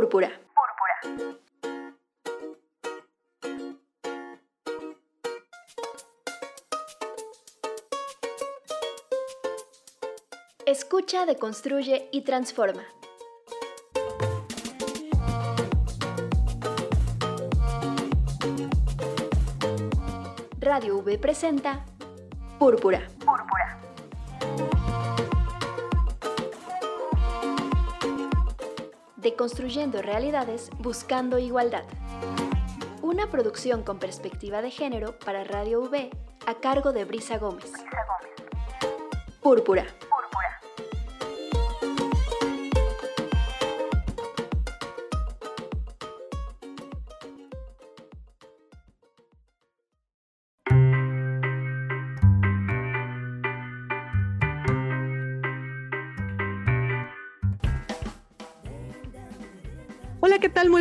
Púrpura. Escucha, deconstruye y transforma. Radio V presenta Púrpura. Púrpura. Deconstruyendo realidades buscando igualdad. Una producción con perspectiva de género para Radio V a cargo de Brisa Gómez. Púrpura.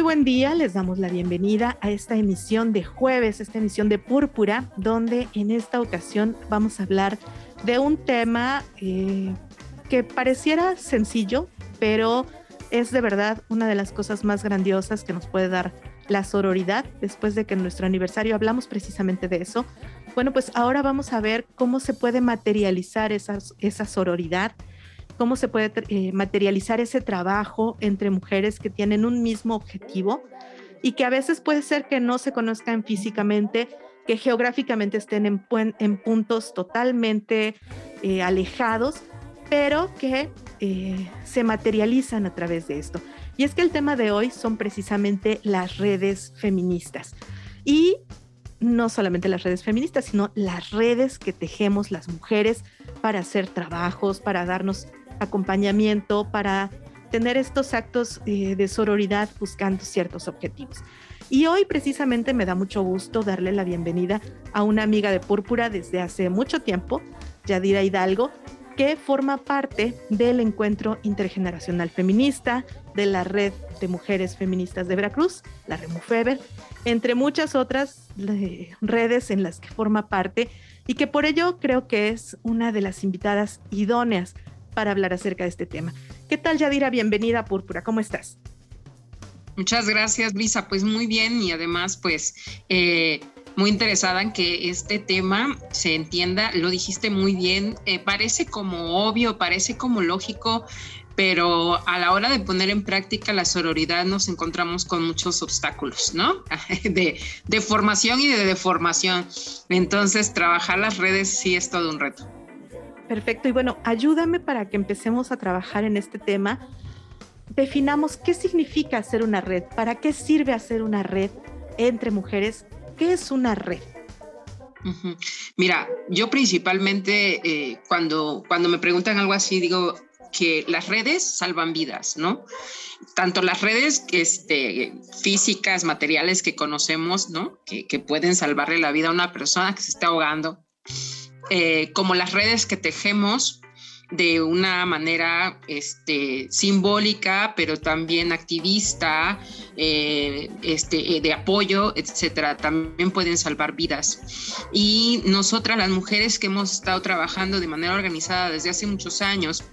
Buen día. Les damos la bienvenida a esta emisión de jueves, esta emisión de Púrpura, donde en esta ocasión vamos a hablar de un tema eh, que pareciera sencillo, pero es de verdad una de las cosas más grandiosas que nos puede dar la sororidad. Después de que en nuestro aniversario hablamos precisamente de eso. Bueno, pues ahora vamos a ver cómo se puede materializar esa, esa sororidad cómo se puede eh, materializar ese trabajo entre mujeres que tienen un mismo objetivo y que a veces puede ser que no se conozcan físicamente, que geográficamente estén en, en puntos totalmente eh, alejados, pero que eh, se materializan a través de esto. Y es que el tema de hoy son precisamente las redes feministas. Y no solamente las redes feministas, sino las redes que tejemos las mujeres para hacer trabajos, para darnos acompañamiento, para tener estos actos eh, de sororidad buscando ciertos objetivos. Y hoy precisamente me da mucho gusto darle la bienvenida a una amiga de Púrpura desde hace mucho tiempo, Yadira Hidalgo, que forma parte del encuentro intergeneracional feminista, de la red de mujeres feministas de Veracruz, la Remufeber, entre muchas otras eh, redes en las que forma parte y que por ello creo que es una de las invitadas idóneas para hablar acerca de este tema. ¿Qué tal, Yadira? Bienvenida Púrpura, ¿cómo estás? Muchas gracias, Brisa. Pues muy bien y además, pues eh, muy interesada en que este tema se entienda. Lo dijiste muy bien. Eh, parece como obvio, parece como lógico, pero a la hora de poner en práctica la sororidad nos encontramos con muchos obstáculos, ¿no? De, de formación y de deformación. Entonces, trabajar las redes sí es todo un reto. Perfecto. Y bueno, ayúdame para que empecemos a trabajar en este tema. Definamos qué significa hacer una red, para qué sirve hacer una red entre mujeres, qué es una red. Mira, yo principalmente eh, cuando, cuando me preguntan algo así, digo que las redes salvan vidas, ¿no? Tanto las redes este, físicas, materiales que conocemos, ¿no? Que, que pueden salvarle la vida a una persona que se está ahogando, eh, como las redes que tejemos de una manera este, simbólica, pero también activista, eh, este, eh, de apoyo, etcétera, también pueden salvar vidas. Y nosotras, las mujeres que hemos estado trabajando de manera organizada desde hace muchos años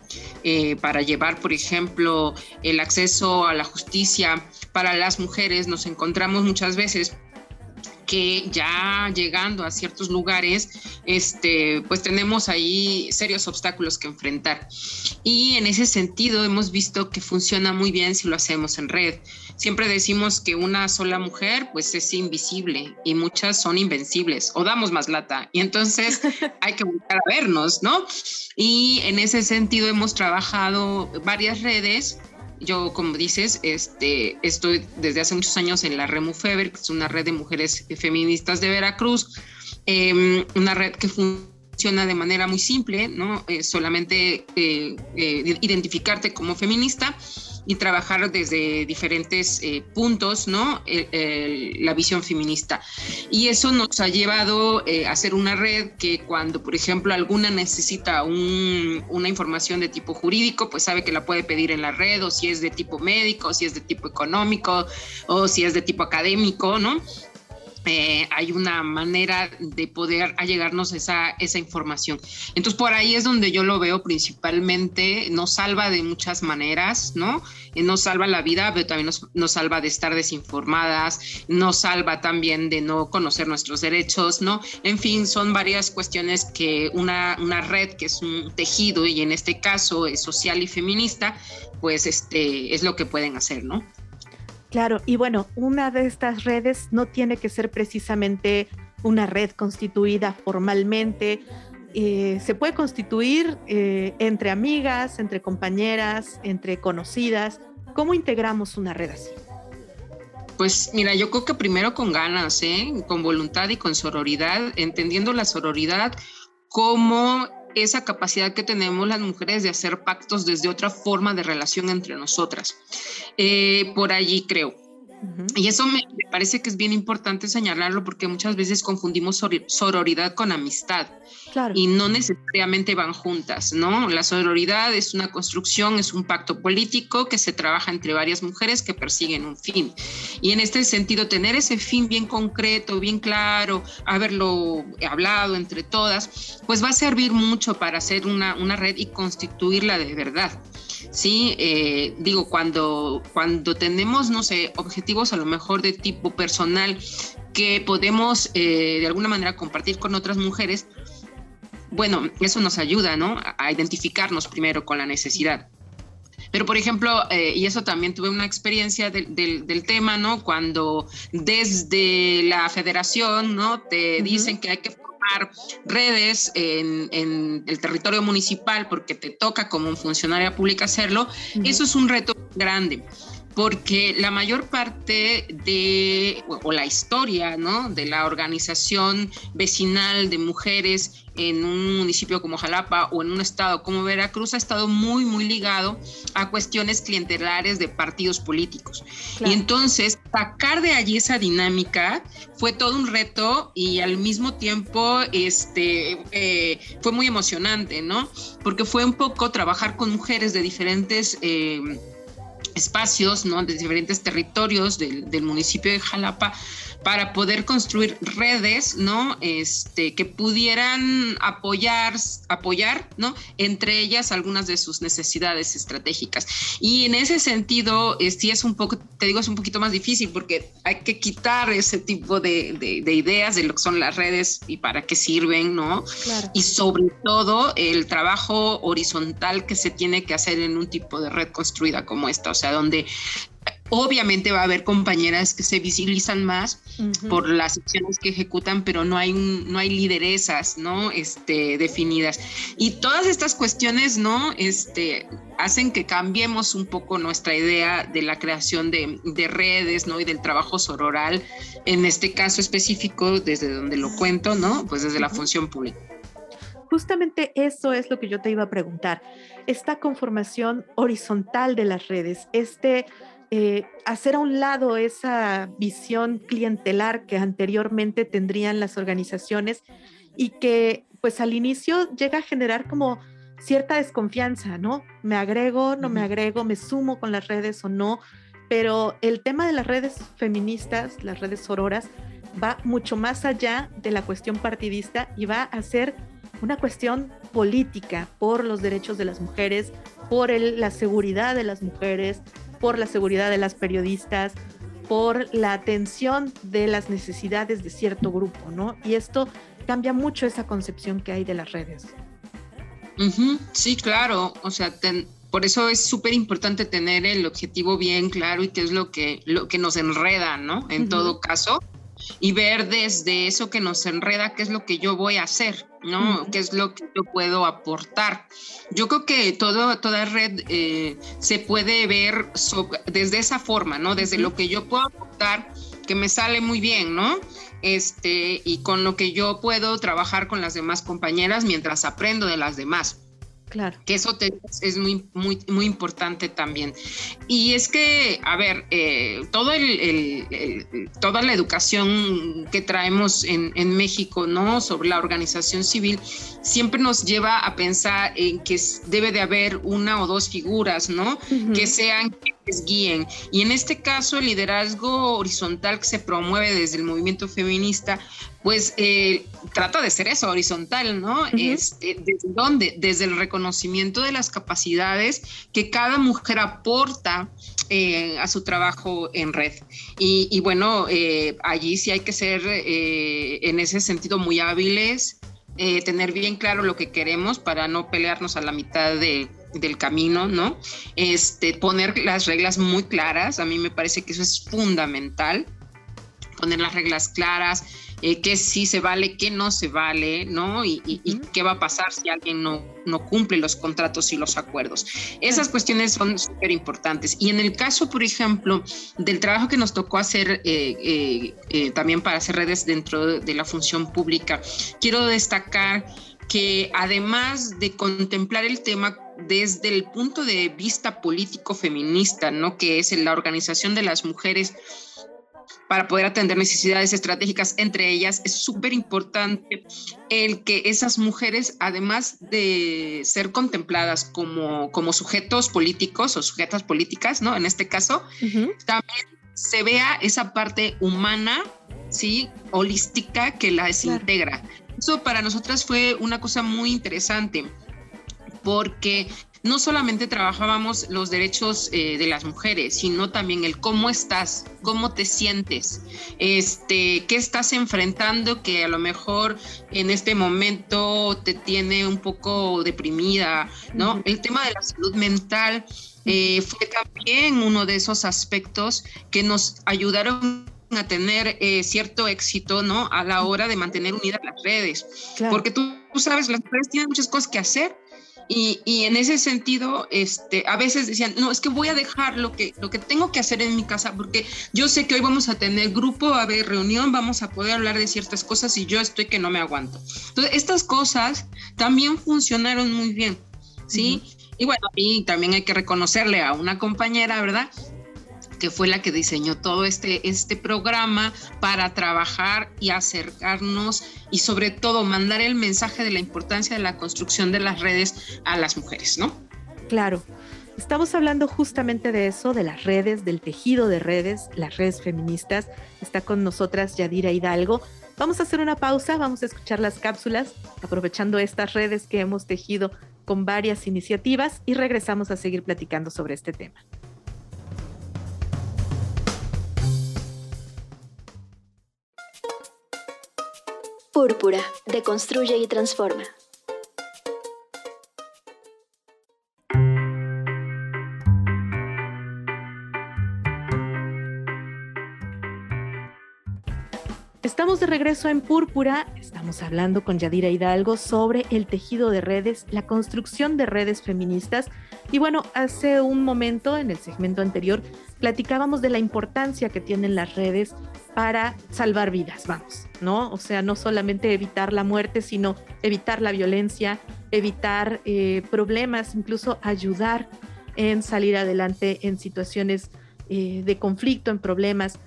para llevar, por ejemplo, el acceso a la justicia para las mujeres, nos encontramos muchas veces que ya llegando a ciertos lugares, este, pues tenemos ahí serios obstáculos que enfrentar. Y en ese sentido hemos visto que funciona muy bien si lo hacemos en red. Siempre decimos que una sola mujer pues es invisible y muchas son invencibles o damos más lata. Y entonces hay que buscar a vernos, ¿no? Y en ese sentido hemos trabajado varias redes yo, como dices, este, estoy desde hace muchos años en la Remufeber, que es una red de mujeres feministas de Veracruz, em, una red que funciona de manera muy simple, ¿no? solamente eh, eh, identificarte como feminista y trabajar desde diferentes eh, puntos, ¿no? la visión feminista. Y eso nos ha llevado eh, a hacer una red que cuando, por ejemplo, alguna necesita una información de tipo jurídico, pues sabe que la puede pedir en la red, o si es de tipo médico, o si es de tipo económico, o si es de tipo académico, ¿no? Eh, hay una manera de poder allegarnos esa, esa información. Entonces, por ahí es donde yo lo veo principalmente, nos salva de muchas maneras, ¿no? Eh, nos salva la vida, pero también nos, nos, salva de estar desinformadas, nos salva también de no conocer nuestros derechos, ¿no? En fin, son varias cuestiones que una, una red que es un tejido y en este caso es social y feminista, pues este, es lo que pueden hacer, ¿no? Claro, y bueno, una de estas redes no tiene que ser precisamente una red constituida formalmente. Eh, se puede constituir eh, entre amigas, entre compañeras, entre conocidas. ¿Cómo integramos una red así? Pues mira, yo creo que primero con ganas, ¿eh? con voluntad y con sororidad, entendiendo la sororidad como esa capacidad que tenemos las mujeres de hacer pactos desde otra forma de relación entre nosotras. Eh, por allí creo. Y eso me, parece que es bien importante señalarlo porque muchas veces confundimos sororidad con amistad y no necesariamente van juntas, ¿no? La sororidad es una construcción, es un pacto político que se trabaja entre varias mujeres que persiguen un fin. Y en este sentido, tener ese fin bien concreto, bien claro, haberlo hablado entre todas, pues va a servir mucho para hacer una, una red y constituirla de verdad. Sí, eh, digo, cuando, cuando tenemos, no sé, objetivos a lo mejor de tipo personal que podemos eh, de alguna manera compartir con otras mujeres, bueno, eso nos ayuda, ¿no? A identificarnos primero con la necesidad. Pero, por ejemplo, eh, y eso también tuve una experiencia del tema, ¿no? Cuando desde la federación, ¿no? Te dicen que hay que formar redes en, el territorio municipal porque te toca como un funcionaria pública hacerlo, eso es un reto grande porque la mayor parte de, o la historia, ¿no? De la organización vecinal de mujeres en un municipio como Jalapa o en un estado como Veracruz ha estado muy, muy ligado a cuestiones clientelares de partidos políticos. Y entonces, sacar de allí esa dinámica fue todo un reto y al mismo tiempo este, eh, fue muy emocionante, ¿no? Porque fue un poco trabajar con mujeres de diferentes... Eh, espacios, ¿no? De diferentes territorios del, del, municipio de Jalapa para poder construir redes, ¿no? Este, que pudieran apoyar, apoyar, ¿no? Entre ellas algunas de sus necesidades estratégicas. Y en ese sentido, sí es un poco, te digo, es un poquito más difícil porque hay que quitar ese tipo de, de, ideas de lo que son las redes y para qué sirven, ¿no? Y sobre todo el trabajo horizontal que se tiene que hacer en un tipo de red construida como esta, o sea, donde Obviamente va a haber compañeras que se visibilizan más por las acciones que ejecutan, pero no hay, no hay lideresas, ¿no? Este, definidas. Y todas estas cuestiones, ¿no? Este, hacen que cambiemos un poco nuestra idea de la creación de, redes, ¿no? Y del trabajo sororal, en este caso específico, desde donde lo cuento, ¿no? Pues desde la función pública. Justamente eso es lo que yo te iba a preguntar. Esta conformación horizontal de las redes, este eh, hacer a un lado esa visión clientelar que anteriormente tendrían las organizaciones y que pues al inicio llega a generar como cierta desconfianza, ¿no? Me agrego, no me agrego, me sumo con las redes o no, pero el tema de las redes feministas, las redes sororas, va mucho más allá de la cuestión partidista y va a ser una cuestión política por los derechos de las mujeres, por la seguridad de las mujeres, por la seguridad de las periodistas, por la atención de las necesidades de cierto grupo, ¿no? Y esto cambia mucho esa concepción que hay de las redes. Sí, claro, o sea, por eso es súper importante tener el objetivo bien claro y qué es lo que, lo que nos enreda, ¿no? En todo caso, y ver desde eso que nos enreda qué es lo que yo voy a hacer, ¿no? ¿Qué es lo que yo puedo aportar? Yo creo que todo, toda red eh, se puede ver desde esa forma, ¿no? Desde lo que yo puedo aportar, que me sale muy bien, ¿no? Este, y con lo que yo puedo trabajar con las demás compañeras mientras aprendo de las demás. Claro. Que eso es muy, muy, muy importante también. Y es que, a ver, eh, todo el, toda la educación que traemos en, México, ¿no? Sobre la organización civil, siempre nos lleva a pensar en que debe de haber una o dos figuras, ¿no? Que sean les guíen. Y en este caso, el liderazgo horizontal que se promueve desde el movimiento feminista, pues eh, trata de ser eso, horizontal, ¿no? Este, ¿Desde dónde? Desde el reconocimiento de las capacidades que cada mujer aporta eh, a su trabajo en red. Y, bueno, eh, allí sí hay que ser en ese sentido muy hábiles, tener bien claro lo que queremos para no pelearnos a la mitad de del camino, ¿no? Este, poner las reglas muy claras, a mí me parece que eso es fundamental, poner las reglas claras, eh, qué sí se vale, qué no se vale, ¿no? Y, qué va a pasar si alguien no, no cumple los contratos y los acuerdos. Esas cuestiones son súper importantes. Y en el caso, por ejemplo, del trabajo que nos tocó hacer eh, eh, también para hacer redes dentro de la función pública, quiero destacar que además de contemplar el tema desde el punto de vista político feminista, ¿no? que es la organización de las mujeres para poder atender necesidades estratégicas entre ellas, es súper importante el que esas mujeres, además de ser contempladas como, como sujetos políticos o sujetas políticas, ¿no? En este caso, también se vea esa parte humana, ¿sí? Holística que las integra. Eso para nosotras fue una cosa muy interesante porque no solamente trabajábamos los derechos eh, de las mujeres, sino también el cómo estás, cómo te sientes, este, qué estás enfrentando que a lo mejor en este momento te tiene un poco deprimida, ¿no? El tema de la salud mental eh, fue también uno de esos aspectos que nos ayudaron a tener eh, cierto éxito, ¿no? A la hora de mantener unidas las redes. Porque tú, sabes, las redes tienen muchas cosas que hacer. Y, y, en ese sentido, este, a veces decían, no, es que voy a dejar lo que, lo que tengo que hacer en mi casa, porque yo sé que hoy vamos a tener grupo, a ver reunión, vamos a poder hablar de ciertas cosas y yo estoy que no me aguanto. Entonces, estas cosas también funcionaron muy bien, ¿sí? Y bueno, y también hay que reconocerle a una compañera, ¿verdad? Que fue la que diseñó todo este, este programa para trabajar y acercarnos y sobre todo mandar el mensaje de la importancia de la construcción de las redes a las mujeres, ¿no? Claro. Estamos hablando justamente de eso, de las redes, del tejido de redes, las redes feministas. Está con nosotras Yadira Hidalgo. Vamos a hacer una pausa, vamos a escuchar las cápsulas, aprovechando estas redes que hemos tejido con varias iniciativas y regresamos a seguir platicando sobre este tema. Púrpura, deconstruye y transforma. Estamos de regreso en Púrpura, estamos hablando con Yadira Hidalgo sobre el tejido de redes, la construcción de redes feministas. Y bueno, hace un momento, en el segmento anterior, platicábamos de la importancia que tienen las redes para salvar vidas, vamos, ¿no? O sea, no solamente evitar la muerte, sino evitar la violencia, evitar eh, problemas, incluso ayudar en salir adelante en situaciones eh, de conflicto, en problemas.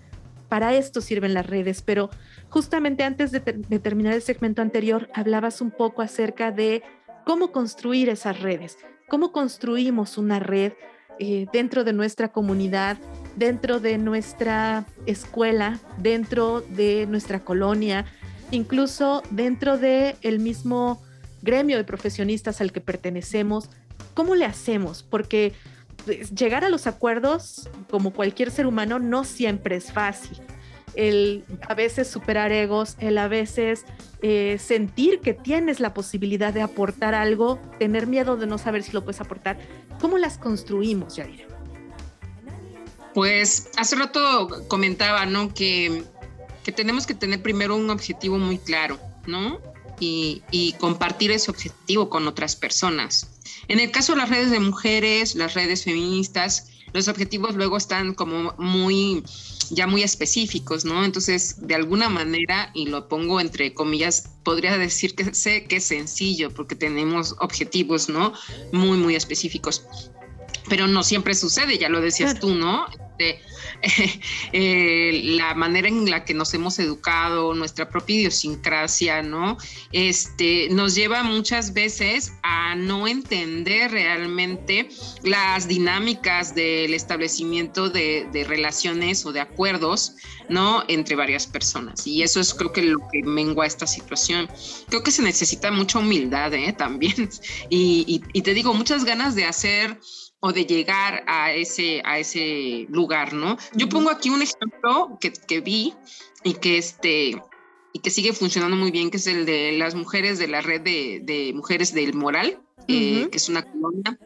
Para esto sirven las redes, pero justamente antes de, terminar el segmento anterior, hablabas un poco acerca de cómo construir esas redes, cómo construimos una red eh, dentro de nuestra comunidad, dentro de nuestra escuela, dentro de nuestra colonia, incluso dentro del el mismo gremio de profesionistas al que pertenecemos. ¿Cómo le hacemos? Porque pues, llegar a los acuerdos, como cualquier ser humano, no siempre es fácil. El a veces superar egos, el a veces eh, sentir que tienes la posibilidad de aportar algo, tener miedo de no saber si lo puedes aportar. ¿Cómo las construimos, Yadira? Pues hace rato comentaba, ¿no? Que, tenemos que tener primero un objetivo muy claro, ¿no? Y, compartir ese objetivo con otras personas. En el caso de las redes de mujeres, las redes feministas, los objetivos luego están como muy, ya muy específicos, ¿no? Entonces, de alguna manera, y lo pongo entre comillas, podría decir que sé que es sencillo porque tenemos objetivos, ¿no? Muy, muy específicos pero no siempre sucede, ya lo decías tú, ¿no? Este, eh, la manera en la que nos hemos educado, nuestra propia idiosincrasia, ¿no? Este, nos lleva muchas veces a no entender realmente las dinámicas del establecimiento de, de relaciones o de acuerdos, ¿no? Entre varias personas. Y eso es creo que lo que mengua esta situación. Creo que se necesita mucha humildad, ¿eh? También. Y, y te digo, muchas ganas de hacer o de llegar a ese, a ese lugar, ¿no? Yo pongo aquí un ejemplo que, que, vi y que, este, y que sigue funcionando muy bien, que es el de las mujeres de la red de, de mujeres del Moral, eh, que es una colonia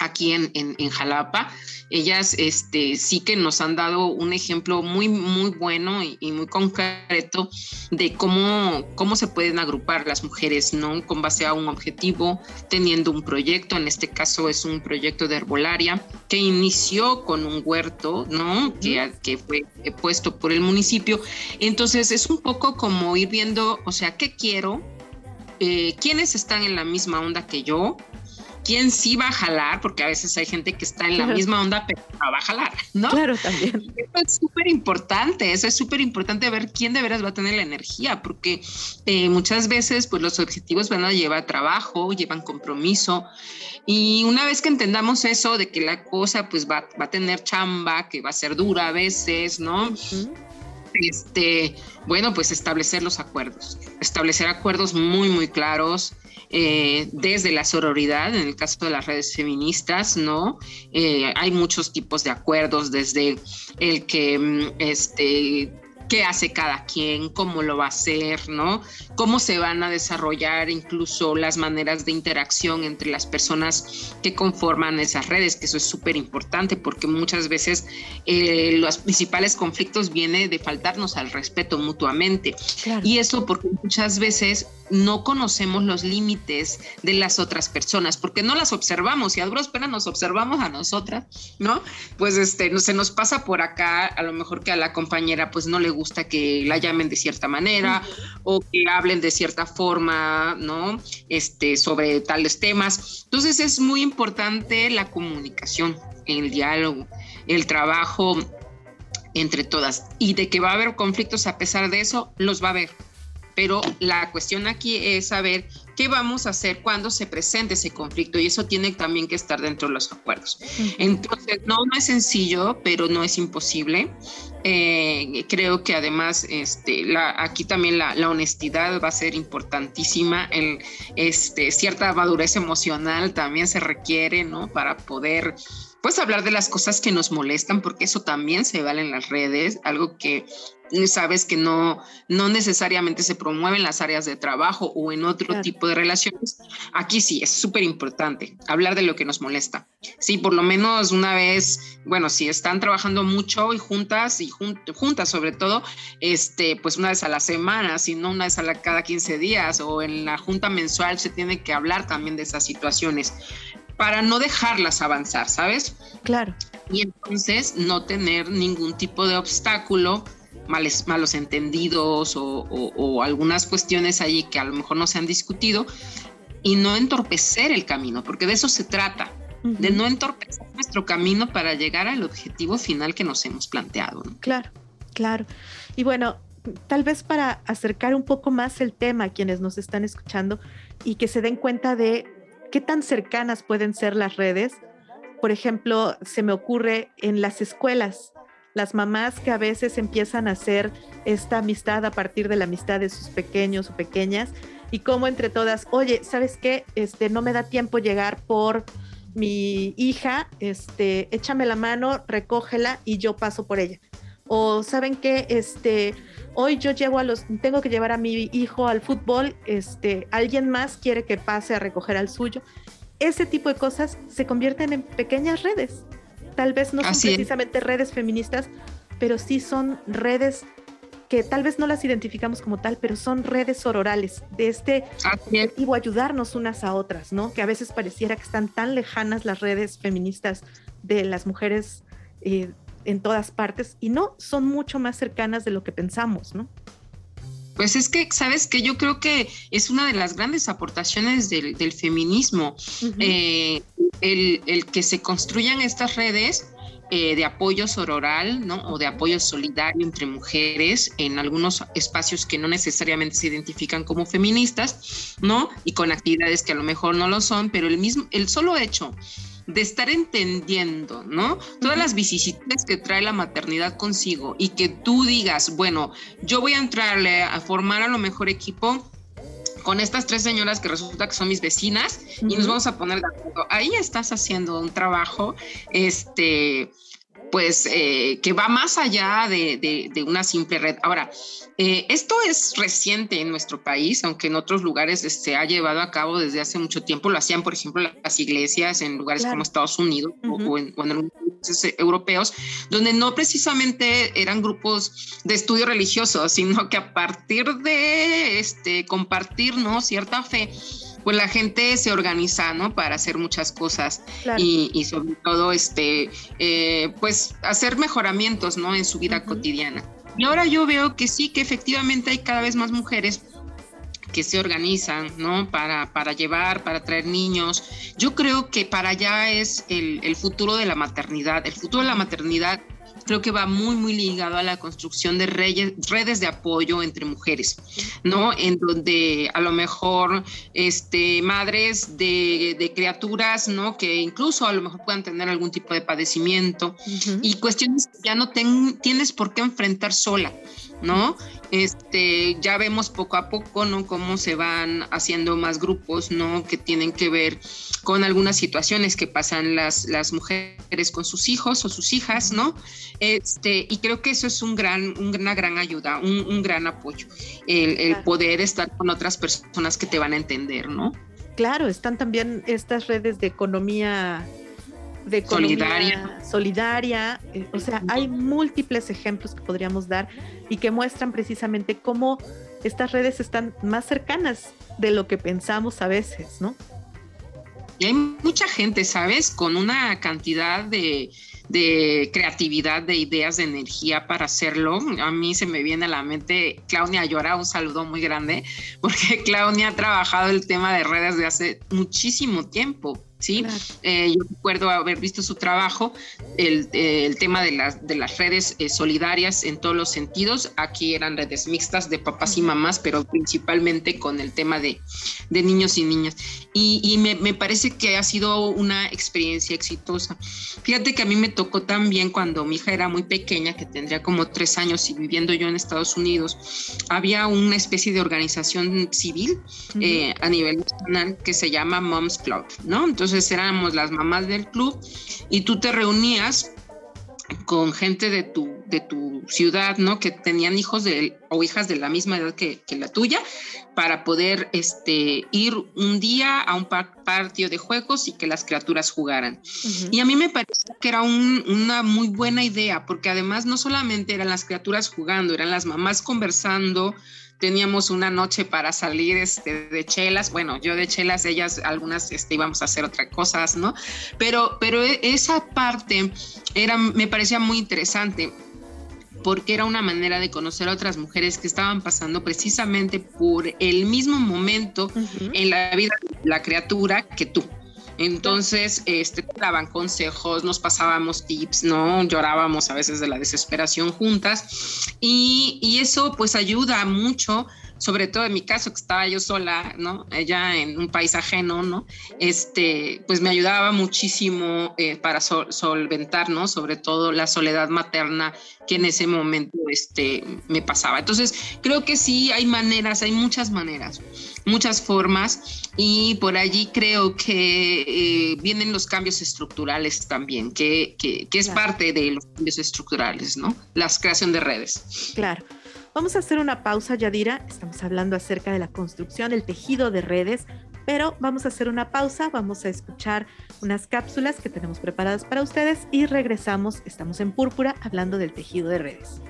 aquí en, en, en, Jalapa. Ellas este, sí que nos han dado un ejemplo muy, muy bueno y, y, muy concreto de cómo, cómo se pueden agrupar las mujeres, ¿no? Con base a un objetivo, teniendo un proyecto, en este caso es un proyecto de herbolaria, que inició con un huerto, ¿no? Que, que fue puesto por el municipio. Entonces es un poco como ir viendo, o sea, ¿qué quiero? Eh, ¿Quiénes están en la misma onda que yo? Quién sí va a jalar, porque a veces hay gente que está en la misma onda, pero no va a jalar, ¿no? Claro, también. Eso es súper importante, eso es súper importante ver quién de veras va a tener la energía, porque eh, muchas veces pues los objetivos van a llevar trabajo, llevan compromiso, y una vez que entendamos eso de que la cosa pues va, va a tener chamba, que va a ser dura a veces, ¿no? Uh -huh. Este, bueno, pues establecer los acuerdos, establecer acuerdos muy, muy claros, eh, desde la sororidad, en el caso de las redes feministas, ¿no? Eh, hay muchos tipos de acuerdos, desde el que este, qué hace cada quien, cómo lo va a hacer, ¿no? Cómo se van a desarrollar incluso las maneras de interacción entre las personas que conforman esas redes, que eso es súper importante porque muchas veces eh, los principales conflictos vienen de faltarnos al respeto mutuamente. Claro. Y eso porque muchas veces no conocemos los límites de las otras personas, porque no las observamos y a duras penas nos observamos a nosotras, ¿no? Pues este, no, se nos pasa por acá, a lo mejor que a la compañera pues no le gusta que la llamen de cierta manera uh -huh. o que hablen de cierta forma, ¿no? Este, sobre tales temas. Entonces es muy importante la comunicación, el diálogo, el trabajo entre todas y de que va a haber conflictos a pesar de eso, los va a haber pero la cuestión aquí es saber qué vamos a hacer cuando se presente ese conflicto y eso tiene también que estar dentro de los acuerdos. Entonces, no, no es sencillo, pero no es imposible. Eh, creo que además este, la, aquí también la, la, honestidad va a ser importantísima, el, este, cierta madurez emocional también se requiere, ¿no? Para poder pues hablar de las cosas que nos molestan, porque eso también se vale en las redes, algo que sabes que no, no necesariamente se promueve en las áreas de trabajo o en otro claro. tipo de relaciones. Aquí sí, es súper importante hablar de lo que nos molesta. Sí, por lo menos una vez, bueno, si están trabajando mucho y juntas, y jun juntas sobre todo, este, pues una vez a la semana, si no una vez a la, cada 15 días o en la junta mensual se tiene que hablar también de esas situaciones para no dejarlas avanzar, ¿sabes? Claro. Y entonces no tener ningún tipo de obstáculo males, malos entendidos o, o, o, algunas cuestiones allí que a lo mejor no se han discutido y no entorpecer el camino, porque de eso se trata, uh -huh. de no entorpecer nuestro camino para llegar al objetivo final que nos hemos planteado. ¿no? Claro, claro. Y bueno, tal vez para acercar un poco más el tema a quienes nos están escuchando y que se den cuenta de qué tan cercanas pueden ser las redes. Por ejemplo, se me ocurre en las escuelas, las mamás que a veces empiezan a hacer esta amistad a partir de la amistad de sus pequeños o pequeñas y como entre todas, oye, ¿sabes qué? Este, no me da tiempo llegar por mi hija, este, échame la mano, recógela y yo paso por ella. O saben qué, este, hoy yo llevo a los, tengo que llevar a mi hijo al fútbol, este, alguien más quiere que pase a recoger al suyo. Ese tipo de cosas se convierten en pequeñas redes. Tal vez no son Así precisamente es. redes feministas, pero sí son redes que tal vez no las identificamos como tal, pero son redes sororales de este objetivo ayudarnos unas a otras, ¿no? Que a veces pareciera que están tan lejanas las redes feministas de las mujeres eh, en todas partes y no, son mucho más cercanas de lo que pensamos, ¿no? Pues es que, sabes que yo creo que es una de las grandes aportaciones del, del feminismo, uh -huh. eh, el, el, que se construyan estas redes eh, de apoyo sororal, ¿no? O de apoyo solidario entre mujeres en algunos espacios que no necesariamente se identifican como feministas, ¿no? Y con actividades que a lo mejor no lo son, pero el mismo, el solo hecho de estar entendiendo, ¿no? Todas las vicisitudes que trae la maternidad consigo y que tú digas, bueno, yo voy a entrarle a formar a lo mejor equipo con estas tres señoras que resulta que son mis vecinas y nos vamos a poner de acuerdo. Ahí estás haciendo un trabajo, este, pues eh, que va más allá de, una simple red. Ahora, eh, esto es reciente en nuestro país, aunque en otros lugares se este, ha llevado a cabo desde hace mucho tiempo. Lo hacían, por ejemplo, las iglesias en lugares como Estados Unidos o, en, o países eh, europeos, donde no precisamente eran grupos de estudio religioso, sino que a partir de este, compartir ¿no? cierta fe, pues la gente se organiza, ¿no? Para hacer muchas cosas y, sobre todo, este, eh, pues hacer mejoramientos, ¿no? En su vida cotidiana. Y ahora yo veo que sí, que efectivamente hay cada vez más mujeres que se organizan, ¿no? Para, para llevar, para traer niños. Yo creo que para allá es el, el futuro de la maternidad. El futuro de la maternidad creo que va muy, muy ligado a la construcción de redes de apoyo entre mujeres, ¿no? En donde a lo mejor este, madres de, criaturas, ¿no? Que incluso a lo mejor puedan tener algún tipo de padecimiento y cuestiones que ya no tienes por qué enfrentar sola, ¿no? Este, ya vemos poco a poco, ¿no? Cómo se van haciendo más grupos, ¿no? Que tienen que ver con algunas situaciones que pasan las, las mujeres con sus hijos o sus hijas, ¿no? Este, y creo que eso es un gran, una gran ayuda, un, gran apoyo, el, poder estar con otras personas que te van a entender, ¿no? Claro, están también estas redes de economía de solidaria. solidaria. Eh, o sea, hay múltiples ejemplos que podríamos dar y que muestran precisamente cómo estas redes están más cercanas de lo que pensamos a veces, ¿no? Y hay mucha gente, ¿sabes? Con una cantidad de, de creatividad, de ideas, de energía para hacerlo. A mí se me viene a la mente Claudia Llora, un saludo muy grande, porque Claudia ha trabajado el tema de redes de hace muchísimo tiempo. ¿Sí? Eh, yo recuerdo haber visto su trabajo, el, tema de las, de las redes eh, solidarias en todos los sentidos. Aquí eran redes mixtas de papás y mamás, pero principalmente con el tema de, niños y niñas. Y, me, parece que ha sido una experiencia exitosa. Fíjate que a mí me tocó también cuando mi hija era muy pequeña, que tendría como tres años y viviendo yo en Estados Unidos, había una especie de organización civil eh, a nivel nacional que se llama Moms Club, ¿no? Entonces, entonces éramos las mamás del club y tú te reunías con gente de tu, de tu ciudad, ¿no? Que tenían hijos de, o hijas de la misma edad que, la tuya, para poder este, ir un día a un partido de juegos y que las criaturas jugaran. Y a mí me parece que era una muy buena idea, porque además no solamente eran las criaturas jugando, eran las mamás conversando, teníamos una noche para salir este, de chelas, bueno, yo de chelas, ellas algunas este, íbamos a hacer otras cosas, ¿no? Pero, pero e, esa parte era, me parecía muy interesante porque era una manera de conocer a otras mujeres que estaban pasando precisamente por el mismo momento en la vida de la criatura que tú. Entonces, este, daban consejos, nos pasábamos tips, ¿no? Llorábamos a veces de la desesperación juntas y, y eso pues ayuda mucho sobre todo en mi caso que estaba yo sola, ¿no? Ella en un país ajeno, ¿no? Este, pues me ayudaba muchísimo eh, para solventar, ¿no? Sobre todo la soledad materna que en ese momento este, me pasaba. Entonces, creo que sí hay maneras, hay muchas maneras, muchas formas y por allí creo que eh, vienen los cambios estructurales también, que, que, que es parte de los cambios estructurales, ¿no? La creación de redes. Claro. Vamos a hacer una pausa, Yadira. Estamos hablando acerca de la construcción, el tejido de redes, pero vamos a hacer una pausa, vamos a escuchar unas cápsulas que tenemos preparadas para ustedes y regresamos. Estamos en Púrpura hablando del tejido de redes.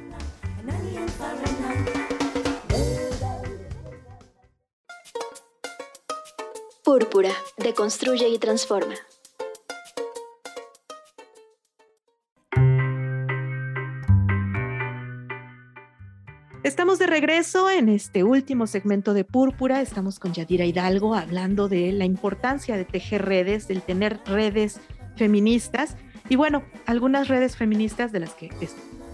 Púrpura, deconstruye y transforma. Estamos de regreso en este último segmento de Púrpura. Estamos con Yadira Hidalgo hablando de la importancia de tejer redes, del tener redes feministas. Y bueno, algunas redes feministas de las que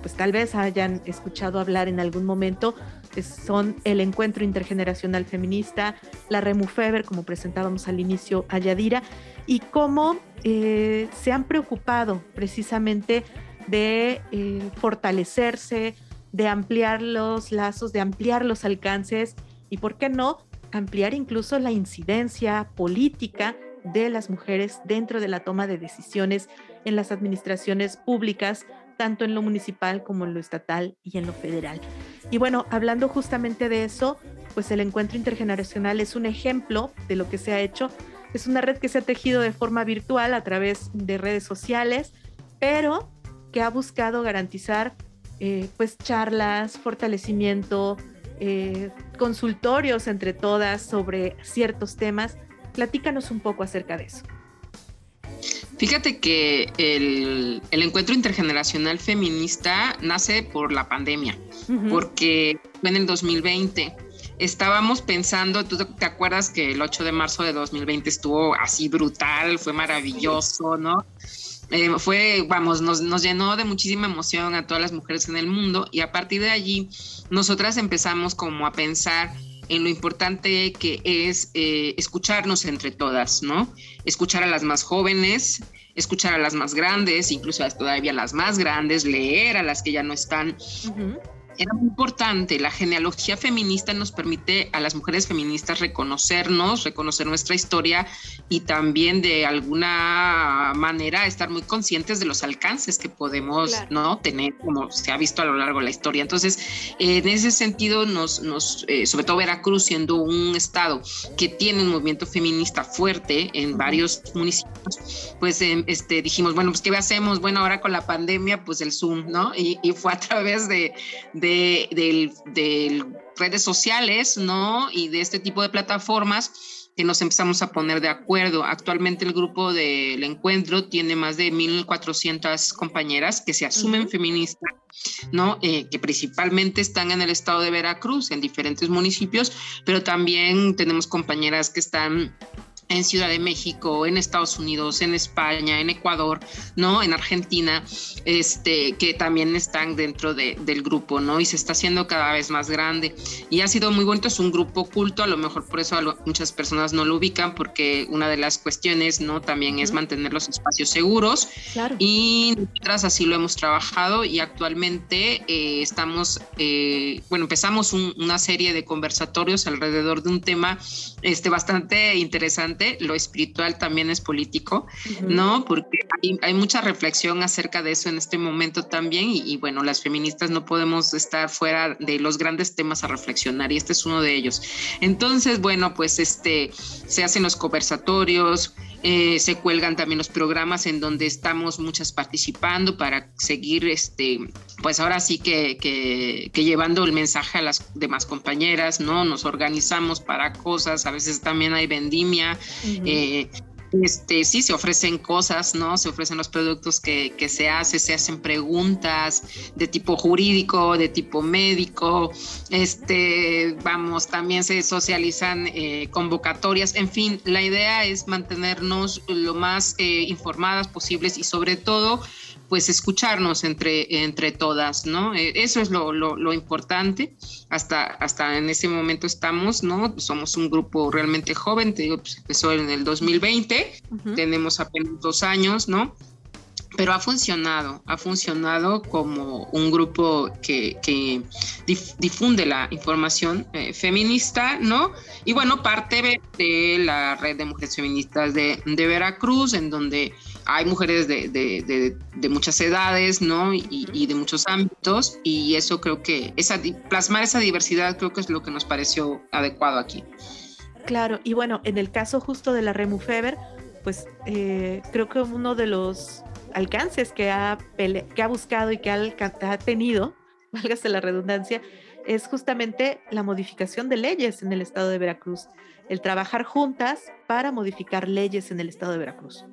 pues tal vez hayan escuchado hablar en algún momento son el Encuentro Intergeneracional Feminista, la Remufeber, como presentábamos al inicio a Yadira, y cómo eh, se han preocupado precisamente de eh, fortalecerse, de ampliar los lazos, de ampliar los alcances y, ¿por qué no?, ampliar incluso la incidencia política de las mujeres dentro de la toma de decisiones en las administraciones públicas, tanto en lo municipal como en lo estatal y en lo federal. Y bueno, hablando justamente de eso, pues el encuentro intergeneracional es un ejemplo de lo que se ha hecho. Es una red que se ha tejido de forma virtual a través de redes sociales, pero que ha buscado garantizar eh, pues charlas, fortalecimiento, eh, consultorios entre todas sobre ciertos temas. Platícanos un poco acerca de eso. Fíjate que el, encuentro intergeneracional feminista nace por la pandemia, porque en el 2020 estábamos pensando, tú te acuerdas que el 8 de marzo de 2020 estuvo así brutal, fue maravilloso, ¿no? Eh, fue, vamos, nos, nos, llenó de muchísima emoción a todas las mujeres en el mundo y a partir de allí nosotras empezamos como a pensar en lo importante que es eh, escucharnos entre todas, ¿no? Escuchar a las más jóvenes, escuchar a las más grandes, incluso todavía las más grandes, leer a las que ya no están era muy importante. La genealogía feminista nos permite a las mujeres feministas reconocernos, reconocer nuestra historia y también de alguna manera estar muy conscientes de los alcances que podemos ¿no? tener, como se ha visto a lo largo de la historia. Entonces, en ese sentido, nos, nos eh, sobre todo Veracruz siendo un estado que tiene un movimiento feminista fuerte en varios municipios, pues em, este, dijimos, bueno, pues ¿qué hacemos? Bueno, ahora con la pandemia, pues el Zoom, ¿no? Y, fue a través de de, redes sociales, ¿no? Y de este tipo de plataformas que nos empezamos a poner de acuerdo. Actualmente el grupo del encuentro tiene más de 1.400 compañeras que se asumen feministas, ¿no? Eh, que principalmente están en el estado de Veracruz, en diferentes municipios, pero también tenemos compañeras que están en Ciudad de México, en Estados Unidos, en España, en Ecuador, ¿no? En Argentina, este, que también están dentro de, del grupo, ¿no? Y se está haciendo cada vez más grande. Y ha sido muy bonito, es un grupo oculto, a lo mejor por eso muchas personas no lo ubican, porque una de las cuestiones, ¿no? También es mantener los espacios seguros. Claro. Y nosotras así lo hemos trabajado y actualmente eh, estamos, eh, bueno, empezamos una serie de conversatorios alrededor de un tema este, bastante interesante lo espiritual también es político, ¿no? Porque hay, mucha reflexión acerca de eso en este momento también y, bueno, las feministas no podemos estar fuera de los grandes temas a reflexionar y este es uno de ellos. Entonces, bueno, pues este, se hacen los conversatorios, eh, se cuelgan también los programas en donde estamos muchas participando para seguir, este, pues ahora sí que, que, llevando el mensaje a las demás compañeras, ¿no? Nos organizamos para cosas, a veces también hay vendimia, este, sí, se ofrecen cosas, ¿no? Se ofrecen los productos que, se hace, se hacen preguntas de tipo jurídico, de tipo médico, este, vamos, también se socializan eh, convocatorias, en fin, la idea es mantenernos lo más eh, informadas posibles y sobre todo pues escucharnos entre, entre todas, ¿no? Eh, eso es lo, lo, importante. Hasta, hasta en ese momento estamos, ¿no? Somos un grupo realmente joven, te digo, pues empezó en el 2020, tenemos apenas dos años, ¿no? pero ha funcionado, ha funcionado como un grupo que, que difunde la información eh, feminista, ¿no? Y bueno, parte de la red de mujeres feministas de, de Veracruz, en donde hay mujeres de, de, de, muchas edades, ¿no? Y, y, de muchos ámbitos, y eso creo que, esa, plasmar esa diversidad creo que es lo que nos pareció adecuado aquí. Claro, y bueno, en el caso justo de la Remufeber, pues eh, creo que uno de los alcances que ha, que ha buscado y que ha, tenido, válgase la redundancia, es justamente la modificación de leyes en el estado de Veracruz, el trabajar juntas para modificar leyes en el estado de Veracruz.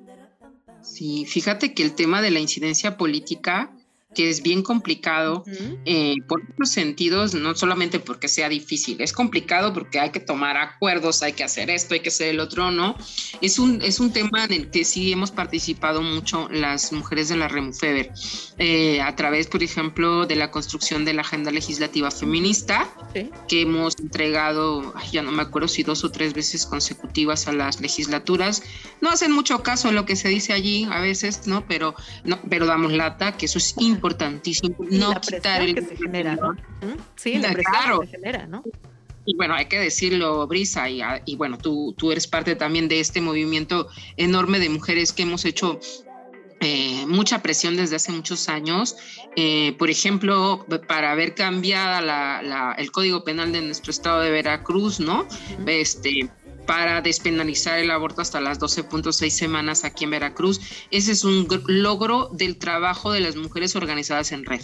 Sí, fíjate que el tema de la incidencia política que es bien complicado eh, por otros sentidos, no solamente porque sea difícil, es complicado porque hay que tomar acuerdos, hay que hacer esto, hay que hacer el otro, ¿no? Es un, es un tema en el que sí hemos participado mucho las mujeres de la REMUFEBER, eh, a través, por ejemplo, de la construcción de la agenda legislativa feminista, que hemos entregado, ya no me acuerdo si dos o tres veces consecutivas a las legislaturas. No hacen mucho caso a lo que se dice allí a veces, ¿no? Pero, no, pero damos lata, que eso es importantísimo. no la quitar el... que se genera, ¿no? Sí, la presión claro. que se genera, ¿no? Y bueno, hay que decirlo, Brisa, y, y, bueno, tú, tú eres parte también de este movimiento enorme de mujeres que hemos hecho eh, mucha presión desde hace muchos años. Eh, por ejemplo, para haber cambiado la, el código penal de nuestro estado de Veracruz, ¿no? Este para despenalizar el aborto hasta las 12.6 semanas aquí en Veracruz. Ese es un logro del trabajo de las mujeres organizadas en red.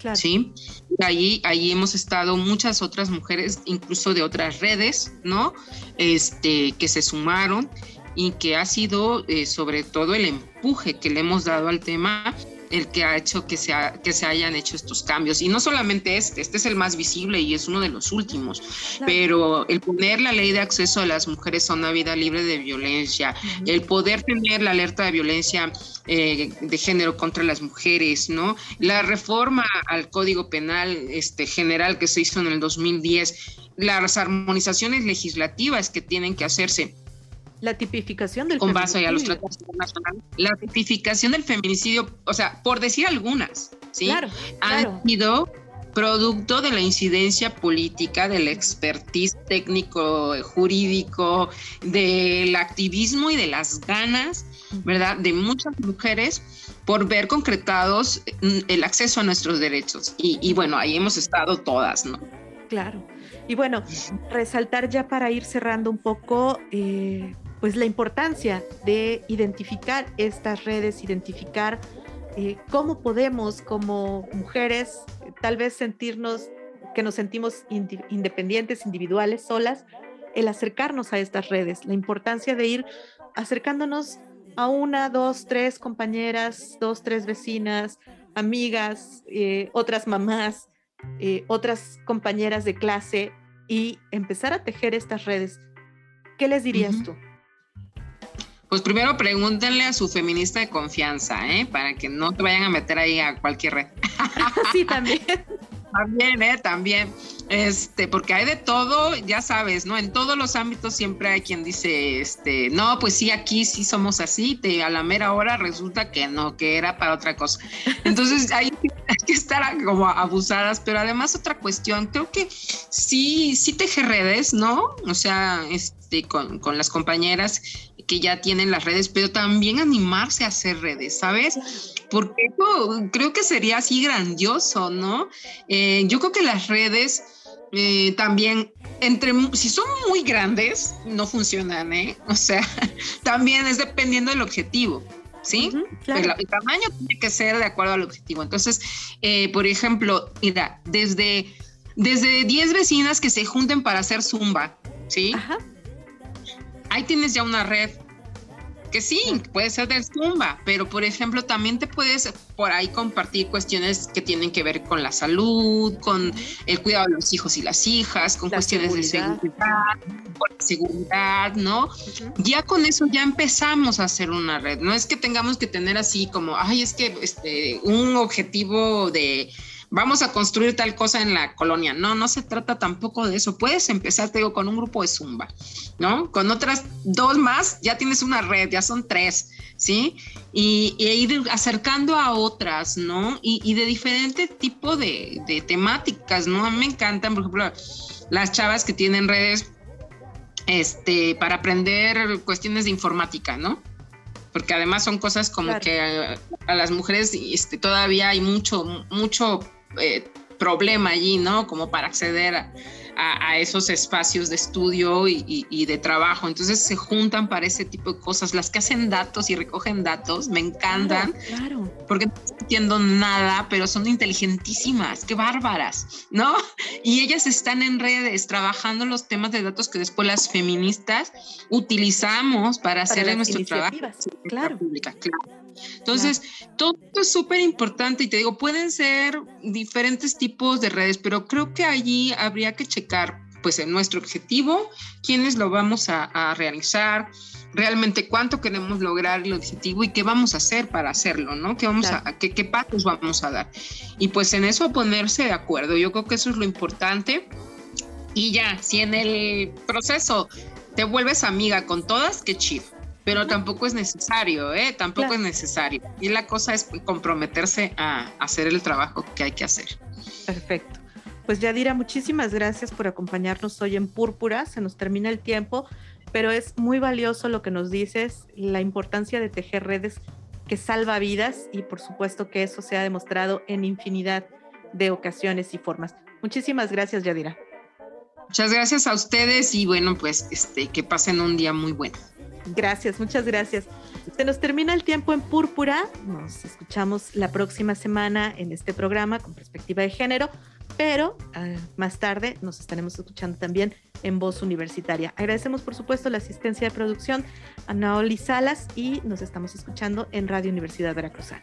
Claro. ¿Sí? Allí, allí hemos estado muchas otras mujeres, incluso de otras redes, ¿no? Este, que se sumaron y que ha sido eh, sobre todo el empuje que le hemos dado al tema el que ha hecho que se, que se hayan hecho estos cambios. Y no solamente este, este es el más visible y es uno de los últimos, pero el poner la ley de acceso a las mujeres a una vida libre de violencia, el poder tener la alerta de violencia eh, de género contra las mujeres, ¿no? La reforma al Código Penal este, general que se hizo en el 2010, las armonizaciones legislativas que tienen que hacerse la tipificación del con base a los tratados internacionales, la tipificación del feminicidio, o sea, por decir algunas, ¿sí? Claro, Han sido producto de la incidencia política, del expertise técnico, jurídico, del activismo y de las ganas, ¿verdad?, de muchas mujeres por ver concretados mm, el acceso a nuestros derechos. Y, bueno, ahí hemos estado todas, ¿no? Claro. Y bueno, resaltar ya para ir cerrando un poco, eh, pues la importancia de identificar estas redes, identificar eh, cómo podemos como mujeres tal vez sentirnos que nos sentimos independientes, individuales, solas, el acercarnos a estas redes, la importancia de ir acercándonos a una, dos, tres compañeras, dos, tres vecinas, amigas, eh, otras mamás, eh, otras compañeras de clase y empezar a tejer estas redes. ¿Qué les dirías tú? Pues primero pregúntenle a su feminista de confianza, ¿eh? Para que no te vayan a meter ahí a cualquier red. sí, también. también, ¿eh? También. Este, porque hay de todo, ya sabes, ¿no? En todos los ámbitos siempre hay quien dice, este, no, pues sí, aquí sí somos así, te, a la mera hora resulta que no, que era para otra cosa. Entonces hay, hay que estar como abusadas, pero además otra cuestión, creo que sí, sí teje redes, ¿no? O sea, este, con, con las compañeras que ya tienen las redes, pero también animarse a hacer redes, ¿sabes? Porque creo que sería así grandioso, ¿no? Eh, yo creo que las redes eh, también, entre, si son muy grandes, no funcionan, ¿eh? O sea, también es dependiendo del objetivo. ¿sí? el, tamaño tiene que ser de acuerdo al objetivo. Entonces, eh, por ejemplo, mira, desde, desde 10 vecinas que se junten para hacer zumba, ¿sí? Ajá ahí tienes ya una red que sí, puede ser del Zumba, pero por ejemplo también te puedes por ahí compartir cuestiones que tienen que ver con la salud, con el cuidado de los hijos y las hijas, con cuestiones de seguridad, con seguridad, ¿no? Ya con eso ya empezamos a hacer una red, no es que tengamos que tener así como, ay, es que este, un objetivo de vamos a construir tal cosa en la colonia. No, no se trata tampoco de eso. Puedes empezar, te digo, con un grupo de zumba, ¿no? Con otras dos más, ya tienes una red, ya son tres, ¿sí? Y, ir acercando a otras, ¿no? Y, de diferente tipo de, de, temáticas, ¿no? A mí me encantan, por ejemplo, las chavas que tienen redes este, para aprender cuestiones de informática, ¿no? Porque además son cosas como que a, a, las mujeres este, todavía hay mucho, mucho eh, problema allí, ¿no? Como para acceder a, esos espacios de estudio y, de trabajo. Entonces se juntan para ese tipo de cosas. Las que hacen datos y recogen datos me encantan. Claro. Porque no entiendo nada, pero son inteligentísimas, qué bárbaras, ¿no? Y ellas están en redes trabajando los temas de datos que después las feministas utilizamos para, hacer nuestro trabajo. Claro. Pública, claro. Entonces, todo esto es súper importante y te digo, pueden ser diferentes tipos de redes, pero creo que allí habría que checar, pues, en nuestro objetivo, quiénes lo vamos a, realizar, realmente cuánto queremos lograr el objetivo y qué vamos a hacer para hacerlo, ¿no? ¿Qué, vamos a, qué, qué pasos vamos a dar? Y pues en eso ponerse de acuerdo. Yo creo que eso es lo importante. Y ya, si en el proceso te vuelves amiga con todas, qué chido. Pero tampoco es necesario, ¿eh? Tampoco es necesario. Y la cosa es comprometerse a hacer el trabajo que hay que hacer. Perfecto. Pues Yadira, muchísimas gracias por acompañarnos hoy en Púrpura. Se nos termina el tiempo, pero es muy valioso lo que nos dices, la importancia de tejer redes que salva vidas y por supuesto que eso se ha demostrado en infinidad de ocasiones y formas. Muchísimas gracias, Yadira. Muchas gracias a ustedes y bueno, pues este, que pasen un día muy bueno. Gracias, muchas gracias. Se nos termina el tiempo en Púrpura. Nos escuchamos la próxima semana en este programa con perspectiva de género, pero ah, más tarde nos estaremos escuchando también en Voz Universitaria. Agradecemos, por supuesto, la asistencia de producción a Naoli Salas y nos estamos escuchando en Radio Universidad Veracruzana.